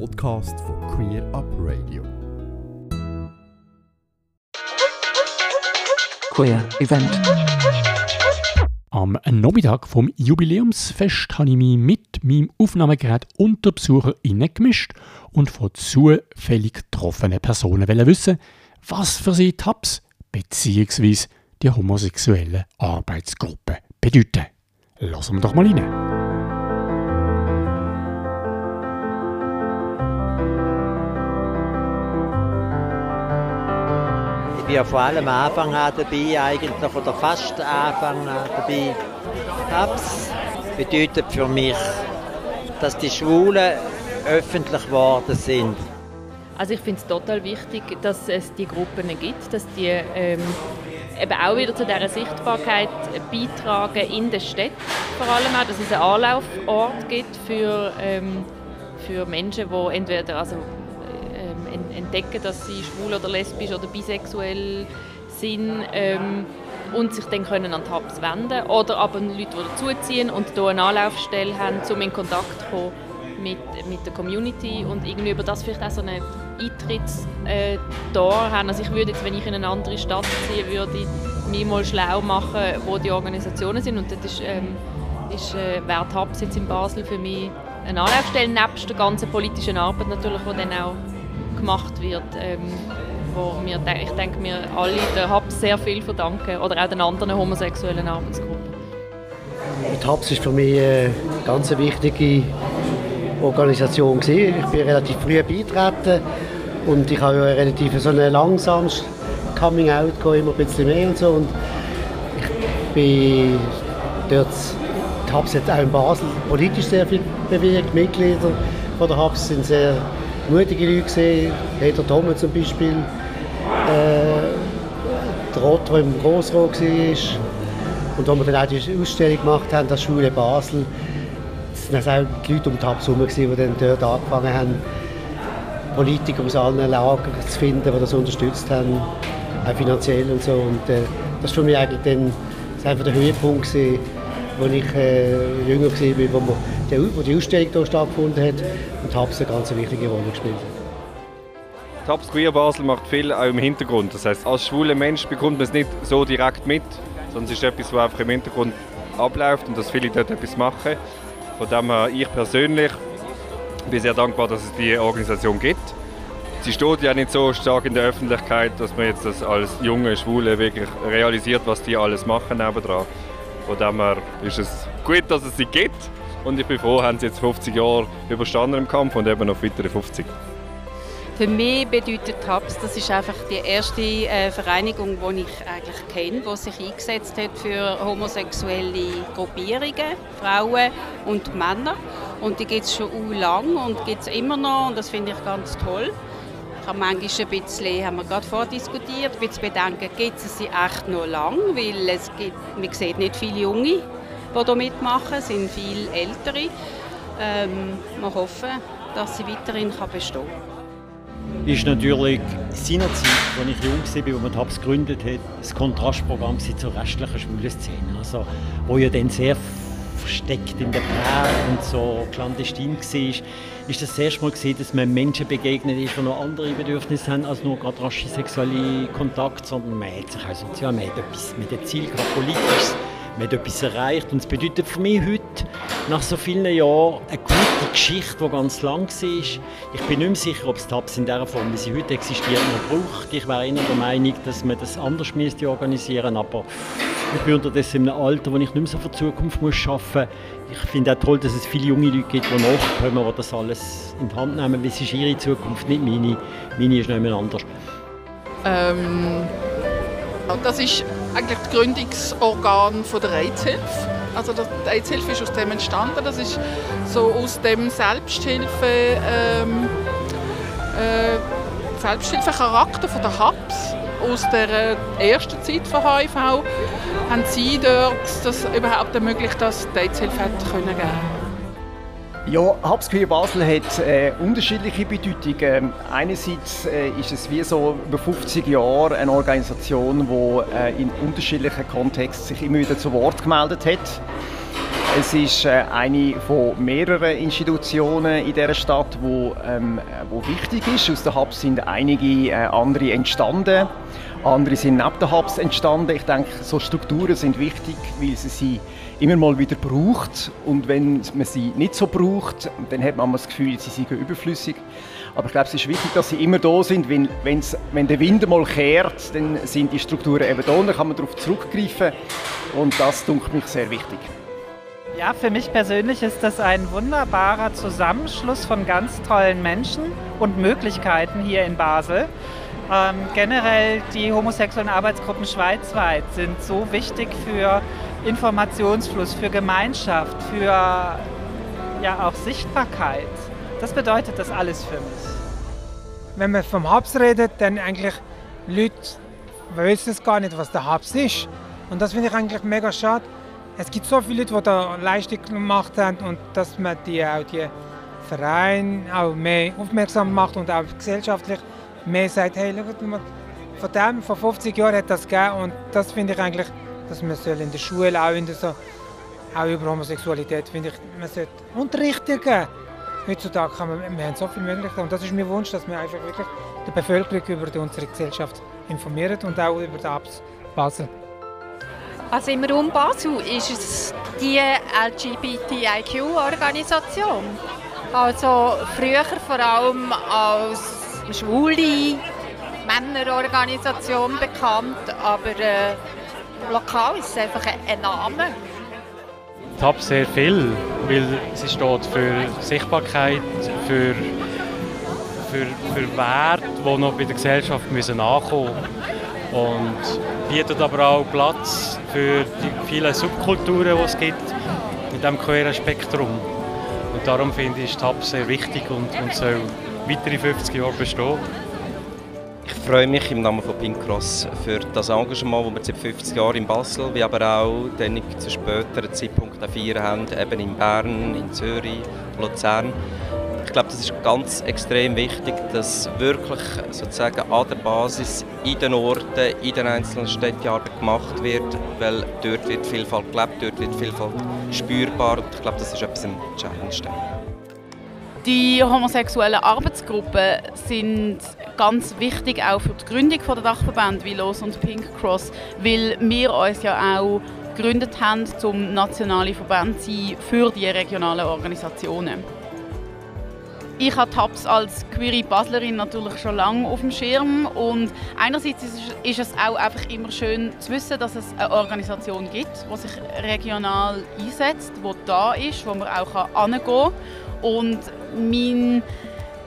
Podcast von Queer Up Radio. Queer Event. Am Nachmittag vom Jubiläumsfest habe ich mich mit meinem Aufnahmegerät unter BesucherInnen gemischt und von zufällig getroffenen Personen wissen, was für sie Tabs bzw. die homosexuelle Arbeitsgruppe bedeuten. Lassen wir doch mal rein. Bin ja von allem Anfang an dabei, eigentlich oder fast Anfang an dabei. Tabs bedeutet für mich, dass die Schwulen öffentlich geworden sind. Also ich finde es total wichtig, dass es die Gruppen gibt, dass die ähm, eben auch wieder zu dieser Sichtbarkeit beitragen in den Städten vor allem auch, dass es einen Anlaufort gibt für, ähm, für Menschen, die entweder also, entdecken, dass sie schwul oder lesbisch oder bisexuell sind ähm, und sich dann können an die Hubs wenden oder aber Leute, die dazuziehen und hier eine Anlaufstelle haben, um in Kontakt zu kommen mit, mit der Community und irgendwie über das vielleicht auch so eine Eintrittstor äh, haben. Also ich würde jetzt, wenn ich in eine andere Stadt ziehe, würde mich mal schlau machen, wo die Organisationen sind und das ist, ähm, ist äh, Wert Hubs jetzt in Basel für mich eine Anlaufstelle, nebst der ganzen politischen Arbeit natürlich, die dann auch gemacht wird. Ähm, wo wir, ich denke, wir alle den Hubs sehr viel verdanken oder auch den anderen homosexuellen Arbeitsgruppen. Die Hubs ist für mich eine ganz wichtige Organisation. Ich bin relativ früh beigetreten und ich habe ja relativ so ein langsames Coming Out immer ein bisschen mehr und so. Und ich bin dort, die Hubs hat auch in Basel politisch sehr viel bewegt. Mitglieder von der Hubs sind sehr mutige Leute gesehen. Peter Thomme zum Beispiel, äh, der Rott, der im Grossrot war. Und wo wir dann auch die Ausstellung gemacht haben, das Schule Basel, es waren auch die Leute um die herum, die dann dort angefangen haben, Politiker aus allen Lagern zu finden, die das unterstützt haben, auch finanziell und so. Und äh, das war für mich eigentlich dann das einfach der Höhepunkt, gewesen, als ich äh, jünger war, wo, man die, wo die Ausstellung hier stattgefunden hat und Hubs eine ganz wichtige Rolle gespielt hat. Tabs Queer Basel macht viel auch im Hintergrund. Das heißt, als schwuler Mensch bekommt man es nicht so direkt mit, sondern es ist etwas, was einfach im Hintergrund abläuft und dass viele dort etwas machen. Von dem her, ich persönlich bin sehr dankbar, dass es diese Organisation gibt. Sie steht ja nicht so stark in der Öffentlichkeit, dass man jetzt das als junge Schwule wirklich realisiert, was die alles machen. Von dem her ist es gut, dass es sie gibt. Und ich bin froh, haben sie jetzt 50 Jahre überstanden im Kampf und eben noch weitere 50. Für mich bedeutet HAPS, das ist einfach die erste äh, Vereinigung, die ich eigentlich kenne, die sich eingesetzt hat für homosexuelle Gruppierungen, Frauen und Männer. Und die gibt es schon lange und gibt es immer noch und das finde ich ganz toll. Ich habe manchmal ein bisschen, haben wir gerade vordiskutiert, ein bisschen bedenken, gibt es sie echt noch lang, weil es gibt, man sieht nicht viele Junge, die hier mitmachen, es sind viele Ältere. Ähm, wir hoffen, dass sie weiterhin bestehen kann ist natürlich seinerzeit, als ich jung war, als man TAPS gegründet hat, das Kontrastprogramm zur restlichen schwulen Szene. Also, wo ja dann sehr versteckt in der Präge und so clandestin war, ist das, erste Mal gesehen, dass man Menschen begegnet ist, die noch andere Bedürfnisse haben als nur gerade rasche sexuelle Kontakt, sondern man hat sich auch sozial, man hat etwas mit dem Ziel gehabt, politisches man hat etwas erreicht. Und es bedeutet für mich heute, nach so vielen Jahren, eine gute Geschichte, die ganz lang war. Ich bin nicht mehr sicher, ob es TAPS in der Form, wie sie heute existiert, noch braucht. Ich wäre eher der Meinung, dass man das anders müsste organisieren aber ich bin unterdessen in einem Alter, wo ich nicht mehr so für die Zukunft muss arbeiten muss. Ich finde auch toll, dass es viele junge Leute gibt, die nachkommen, die das alles in die Hand nehmen, es ist ihre Zukunft, nicht meine. Meine ist nicht mehr anders. Ähm, das ist eigentlich das Gründungsorgan der AIDS-Hilfe. Also die AIDS-Hilfe ist aus dem entstanden. Das ist so aus dem Selbsthilfe, ähm, äh, Selbsthilfecharakter von der HAPS aus der ersten Zeit von HIV haben sie dort das überhaupt ermöglicht, dass die AIDS-Hilfe geben konnte. Ja, Hubs Queer Basel hat äh, unterschiedliche Bedeutungen. Ähm, einerseits äh, ist es wie so über 50 Jahre eine Organisation, die äh, in unterschiedlichen Kontexten sich immer wieder zu Wort gemeldet hat. Es ist äh, eine von mehreren Institutionen in dieser Stadt, wo, ähm, wo wichtig ist. Aus der Hubs sind einige äh, andere entstanden. Andere sind neben der Hubs entstanden. Ich denke, so Strukturen sind wichtig, weil sie sie immer mal wieder braucht. Und wenn man sie nicht so braucht, dann hat man das Gefühl, sie sind überflüssig. Aber ich glaube, es ist wichtig, dass sie immer da sind. Wenn, wenn der Wind mal kehrt, dann sind die Strukturen eben da und dann kann man darauf zurückgreifen. Und das dunkelt mich sehr wichtig. Ja, für mich persönlich ist das ein wunderbarer Zusammenschluss von ganz tollen Menschen und Möglichkeiten hier in Basel. Ähm, generell die homosexuellen Arbeitsgruppen schweizweit sind so wichtig für Informationsfluss, für Gemeinschaft, für ja auch Sichtbarkeit. Das bedeutet das alles für mich. Wenn man vom Hubs redet, dann eigentlich Leute wissen gar nicht, was der Hubs ist. Und das finde ich eigentlich mega schade. Es gibt so viele Leute, die da Leistung gemacht haben und dass man die auch die Vereine auch mehr aufmerksam macht und auch gesellschaftlich mehr sagt, hey, schau mal, von dem, vor 50 Jahren hat das gegeben und das finde ich eigentlich, dass man soll in der Schule auch in der so, auch über Homosexualität, finde ich, man sollte Unterricht geben heutzutage haben wir, wir haben so viele Möglichkeiten und das ist mein Wunsch, dass wir einfach wirklich die Bevölkerung über unsere Gesellschaft informieren und auch über die Apps Basel. Also im Raum Basel ist es die LGBTIQ-Organisation. Also früher vor allem als schwule Männerorganisation bekannt, aber äh, lokal ist es einfach ein Name. TAP sehr viel, weil sie steht für Sichtbarkeit, für, für, für Werte, die noch bei der Gesellschaft müssen ankommen müssen. Und bietet aber auch Platz für die vielen Subkulturen, die es gibt in diesem queeren Spektrum. Und darum finde ich TAP sehr wichtig und, und soll weitere 50 Jahre bestehen. Freue mich im Namen von Pink Cross für das Engagement, das wir seit 50 Jahren in Basel, wie aber auch dann zu späteren Zeitpunkt feiern haben, eben in Bern, in Zürich, Luzern. Ich glaube, das ist ganz extrem wichtig, dass wirklich sozusagen an der Basis in den Orten, in den einzelnen Städten Arbeit gemacht wird, weil dort wird Vielfalt gelebt, dort wird Vielfalt spürbar und ich glaube, das ist etwas am entscheidendsten. Die homosexuellen Arbeitsgruppen sind ganz wichtig auch für die Gründung der Dachverbände wie Los und Pink Cross, weil wir uns ja auch gegründet haben, zum nationale Verband zu sein für die regionalen Organisationen. Ich habe TAPS als queere Baslerin natürlich schon lange auf dem Schirm und einerseits ist es auch einfach immer schön zu wissen, dass es eine Organisation gibt, die sich regional einsetzt, die da ist, wo man auch hingehen kann und mein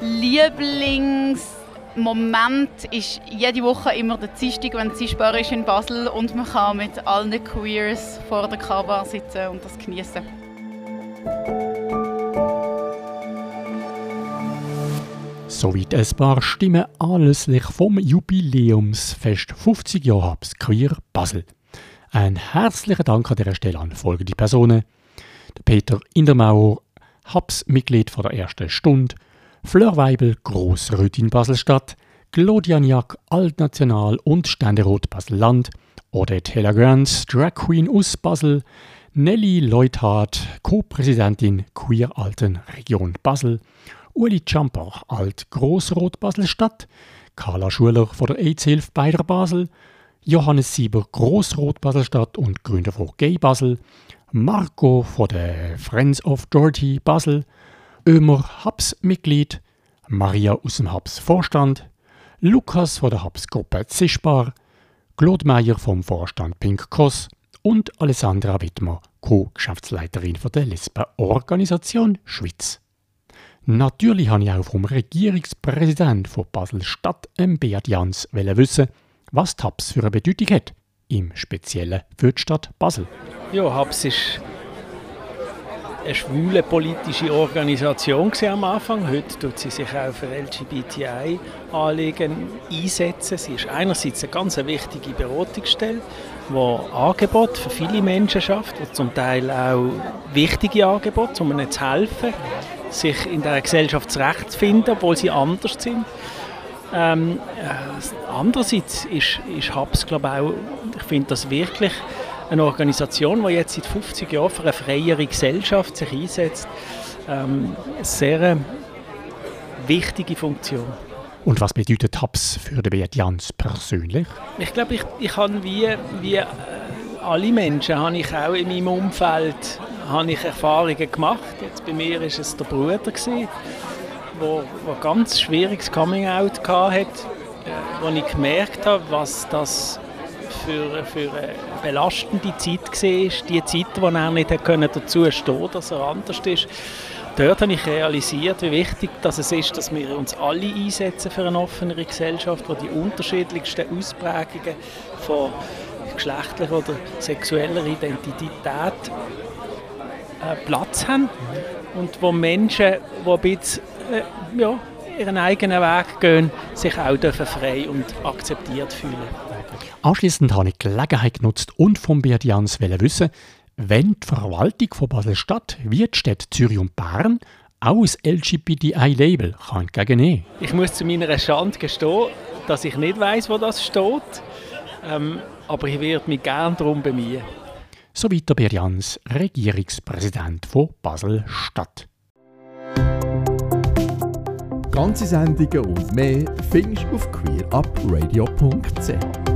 Lieblingsmoment ist jede Woche immer der Dienstag, wenn sichtbar ist in Basel und man kann mit allen Queers vor der K-Bar sitzen und das genießen. Soweit ein paar Stimmen anlässlich vom Jubiläumsfest 50 Jahre Habs Queer Basel. Ein herzlichen Dank an dieser Stelle an folgende Personen. Der Peter Indermauer, Habs-Mitglied von der ersten Stunde, Fleur Weibel, Grossrätin Baselstadt, Claudia Niak, Altnational und Ständerat Basel-Land, Odette Heller-Grants, Drag Queen aus Basel, Nelly Leuthardt, Co-Präsidentin Queer Alten Region Basel, Uli Champer, Alt Grossrot Basel-Stadt, Carla Schuler von der AIDS-Hilfe Beider Basel, Johannes Sieber, Grossrot Basel-Stadt und Gründer von Gay Basel, Marco von der Friends of Dorothy Basel, Ömer Hubs-Mitglied, Maria aus dem Hubs-Vorstand, Lukas von der Hubs-Gruppe Zischbar, Claude Meyer vom Vorstand Pink Cross und Alessandra Wittmer, Co-Geschäftsleiterin der Lesben-Organisation Schweiz. Natürlich habe ich auch vom Regierungspräsident von Basel-Stadt, Beat Jans, wissen, was TAPS für eine Bedeutung hat, im Speziellen für die Stadt Basel. Ja, HAPS ist eine schwule politische Organisation am Anfang. Heute tut sie sich auch für LGBTI-Anliegen einsetzen. Sie ist einerseits eine ganz wichtige Beratungsstelle, die Angebote für viele Menschen schafft, die zum Teil auch wichtige Angebote, um ihnen zu helfen, sich in der Gesellschaft zurechtzufinden, obwohl sie anders sind. Ähm, äh, andererseits ist, ist HAPS, glaube ich, auch, ich finde das wirklich eine Organisation, die jetzt seit 50 Jahren für eine freiere Gesellschaft sich einsetzt. Ähm, eine sehr wichtige Funktion. Und was bedeutet HAPS für den Beat Jans persönlich? Ich glaube, ich, ich habe wie, wie äh, alle Menschen, habe ich auch in meinem Umfeld habe ich Erfahrungen gemacht. Jetzt bei mir war es der Bruder, der wo ganz schwieriges Coming-out hatte, äh, wo ich gemerkt habe, was das für, für eine belastende Zeit war. Die Zeit, wo er nicht dazu stehen konnte, dass er anders ist dort habe ich realisiert, wie wichtig dass es ist, dass wir uns alle einsetzen für eine offenere Gesellschaft, wo die unterschiedlichsten Ausprägungen von geschlechtlicher oder sexueller Identität äh, Platz haben und wo Menschen, die ein bisschen, äh, ja, ihren eigenen Weg gehen, sich auch dürfen frei und akzeptiert fühlen. Anschließend habe ich die Gelegenheit genutzt und vom Beat Jans wissen, wenn die Verwaltung von Basel-Stadt wie die Städte Zürich und Bern auch ein LGBTI-Label entgegennehmen Ich muss zu meiner Schande gestehen, dass ich nicht weiß, wo das steht. Ähm, aber ich werde mich gerne darum bemühen. So weiter Berjans, Regierungspräsident von Basel-Stadt. Ganze Sendungen und mehr findest du auf queerupradio.ch.